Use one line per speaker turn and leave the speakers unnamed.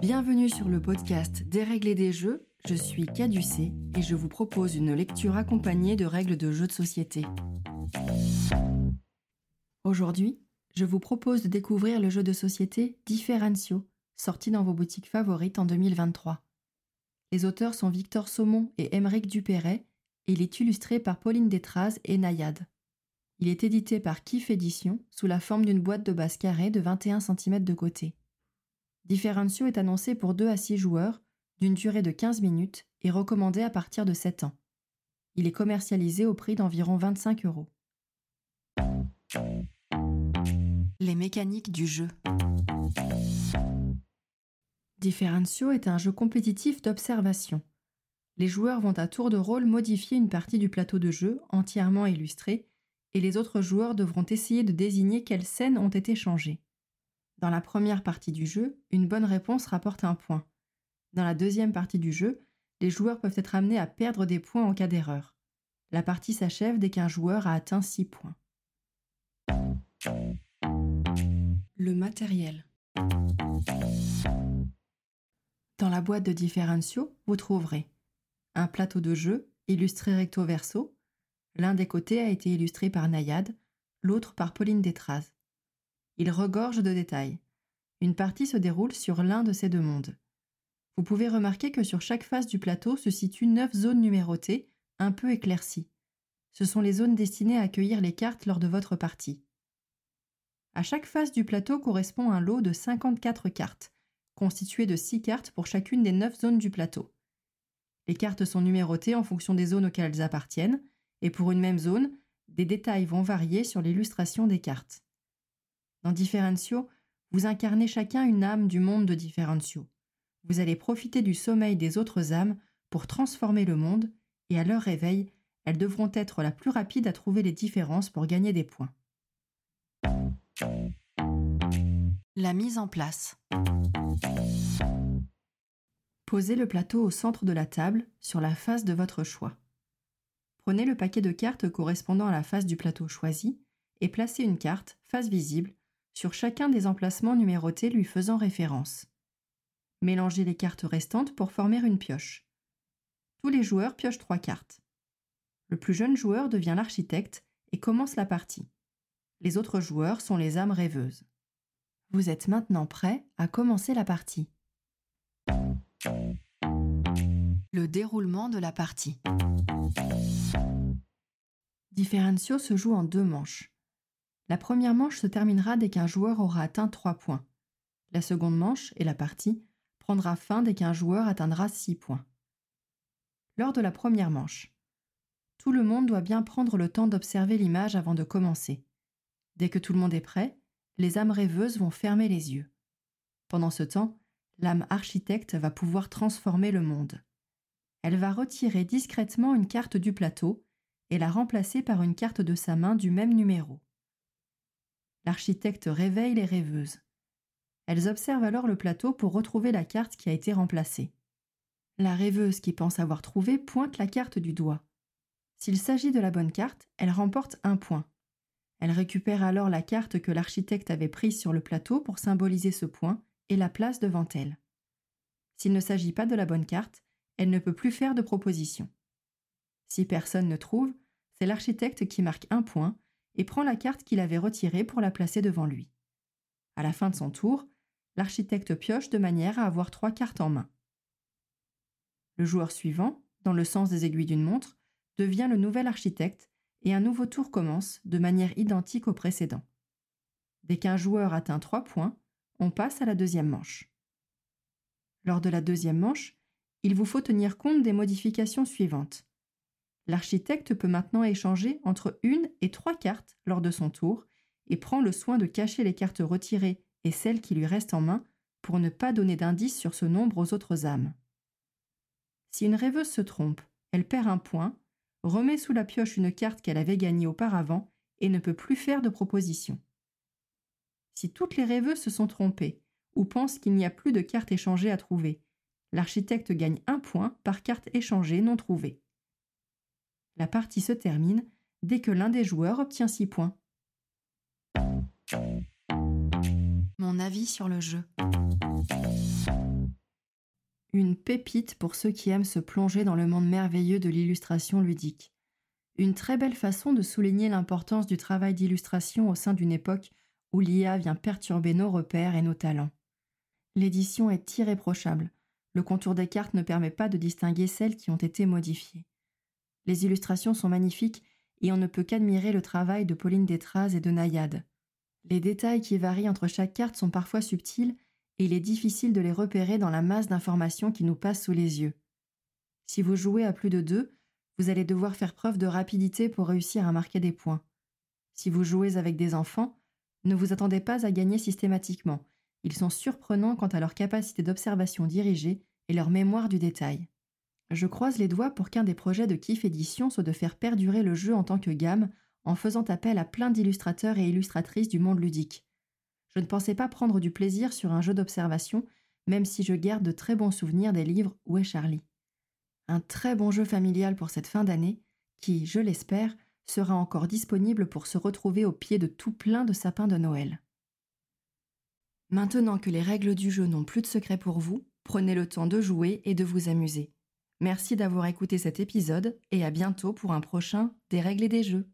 Bienvenue sur le podcast Dérégler des jeux, je suis Caducé et je vous propose une lecture accompagnée de règles de jeux de société. Aujourd'hui, je vous propose de découvrir le jeu de société Differentio, sorti dans vos boutiques favorites en 2023. Les auteurs sont Victor Saumon et Émeric Dupéret et il est illustré par Pauline Détraz et Nayade. Il est édité par Kif Édition sous la forme d'une boîte de base carrée de 21 cm de côté. Differentio est annoncé pour 2 à 6 joueurs, d'une durée de 15 minutes et recommandé à partir de 7 ans. Il est commercialisé au prix d'environ 25 euros. Les mécaniques du jeu. Differentio est un jeu compétitif d'observation. Les joueurs vont à tour de rôle modifier une partie du plateau de jeu entièrement illustré et les autres joueurs devront essayer de désigner quelles scènes ont été changées. Dans la première partie du jeu, une bonne réponse rapporte un point. Dans la deuxième partie du jeu, les joueurs peuvent être amenés à perdre des points en cas d'erreur. La partie s'achève dès qu'un joueur a atteint 6 points. Le matériel. Dans la boîte de Differentio, vous trouverez un plateau de jeu illustré recto verso, L'un des côtés a été illustré par Nayade, l'autre par Pauline Détraz. Il regorge de détails. Une partie se déroule sur l'un de ces deux mondes. Vous pouvez remarquer que sur chaque face du plateau se situent neuf zones numérotées, un peu éclaircies. Ce sont les zones destinées à accueillir les cartes lors de votre partie. À chaque face du plateau correspond un lot de 54 cartes, constituées de 6 cartes pour chacune des 9 zones du plateau. Les cartes sont numérotées en fonction des zones auxquelles elles appartiennent, et pour une même zone, des détails vont varier sur l'illustration des cartes. Dans Differentio, vous incarnez chacun une âme du monde de Differentio. Vous allez profiter du sommeil des autres âmes pour transformer le monde, et à leur réveil, elles devront être la plus rapide à trouver les différences pour gagner des points. La mise en place. Posez le plateau au centre de la table, sur la face de votre choix. Prenez le paquet de cartes correspondant à la face du plateau choisi et placez une carte, face visible, sur chacun des emplacements numérotés lui faisant référence. Mélangez les cartes restantes pour former une pioche. Tous les joueurs piochent trois cartes. Le plus jeune joueur devient l'architecte et commence la partie. Les autres joueurs sont les âmes rêveuses. Vous êtes maintenant prêt à commencer la partie. Le déroulement de la partie. Differentio se joue en deux manches. La première manche se terminera dès qu'un joueur aura atteint 3 points. La seconde manche, et la partie, prendra fin dès qu'un joueur atteindra 6 points. Lors de la première manche, tout le monde doit bien prendre le temps d'observer l'image avant de commencer. Dès que tout le monde est prêt, les âmes rêveuses vont fermer les yeux. Pendant ce temps, l'âme architecte va pouvoir transformer le monde. Elle va retirer discrètement une carte du plateau et la remplacer par une carte de sa main du même numéro. L'architecte réveille les rêveuses. Elles observent alors le plateau pour retrouver la carte qui a été remplacée. La rêveuse qui pense avoir trouvé pointe la carte du doigt. S'il s'agit de la bonne carte, elle remporte un point. Elle récupère alors la carte que l'architecte avait prise sur le plateau pour symboliser ce point et la place devant elle. S'il ne s'agit pas de la bonne carte, elle ne peut plus faire de proposition. Si personne ne trouve, c'est l'architecte qui marque un point et prend la carte qu'il avait retirée pour la placer devant lui. À la fin de son tour, l'architecte pioche de manière à avoir trois cartes en main. Le joueur suivant, dans le sens des aiguilles d'une montre, devient le nouvel architecte et un nouveau tour commence de manière identique au précédent. Dès qu'un joueur atteint trois points, on passe à la deuxième manche. Lors de la deuxième manche, il vous faut tenir compte des modifications suivantes. L'architecte peut maintenant échanger entre une et trois cartes lors de son tour et prend le soin de cacher les cartes retirées et celles qui lui restent en main pour ne pas donner d'indice sur ce nombre aux autres âmes. Si une rêveuse se trompe, elle perd un point, remet sous la pioche une carte qu'elle avait gagnée auparavant et ne peut plus faire de proposition. Si toutes les rêveuses se sont trompées ou pensent qu'il n'y a plus de cartes échangées à trouver, l'architecte gagne un point par carte échangée non trouvée. La partie se termine dès que l'un des joueurs obtient 6 points. Mon avis sur le jeu. Une pépite pour ceux qui aiment se plonger dans le monde merveilleux de l'illustration ludique. Une très belle façon de souligner l'importance du travail d'illustration au sein d'une époque où l'IA vient perturber nos repères et nos talents. L'édition est irréprochable. Le contour des cartes ne permet pas de distinguer celles qui ont été modifiées. Les illustrations sont magnifiques et on ne peut qu'admirer le travail de Pauline Détraz et de Nayade. Les détails qui varient entre chaque carte sont parfois subtils et il est difficile de les repérer dans la masse d'informations qui nous passe sous les yeux. Si vous jouez à plus de deux, vous allez devoir faire preuve de rapidité pour réussir à marquer des points. Si vous jouez avec des enfants, ne vous attendez pas à gagner systématiquement. Ils sont surprenants quant à leur capacité d'observation dirigée et leur mémoire du détail. Je croise les doigts pour qu'un des projets de Kif Édition soit de faire perdurer le jeu en tant que gamme en faisant appel à plein d'illustrateurs et illustratrices du monde ludique. Je ne pensais pas prendre du plaisir sur un jeu d'observation, même si je garde de très bons souvenirs des livres Où est Charlie Un très bon jeu familial pour cette fin d'année, qui, je l'espère, sera encore disponible pour se retrouver au pied de tout plein de sapins de Noël. Maintenant que les règles du jeu n'ont plus de secret pour vous, prenez le temps de jouer et de vous amuser. Merci d'avoir écouté cet épisode et à bientôt pour un prochain Des règles et des jeux.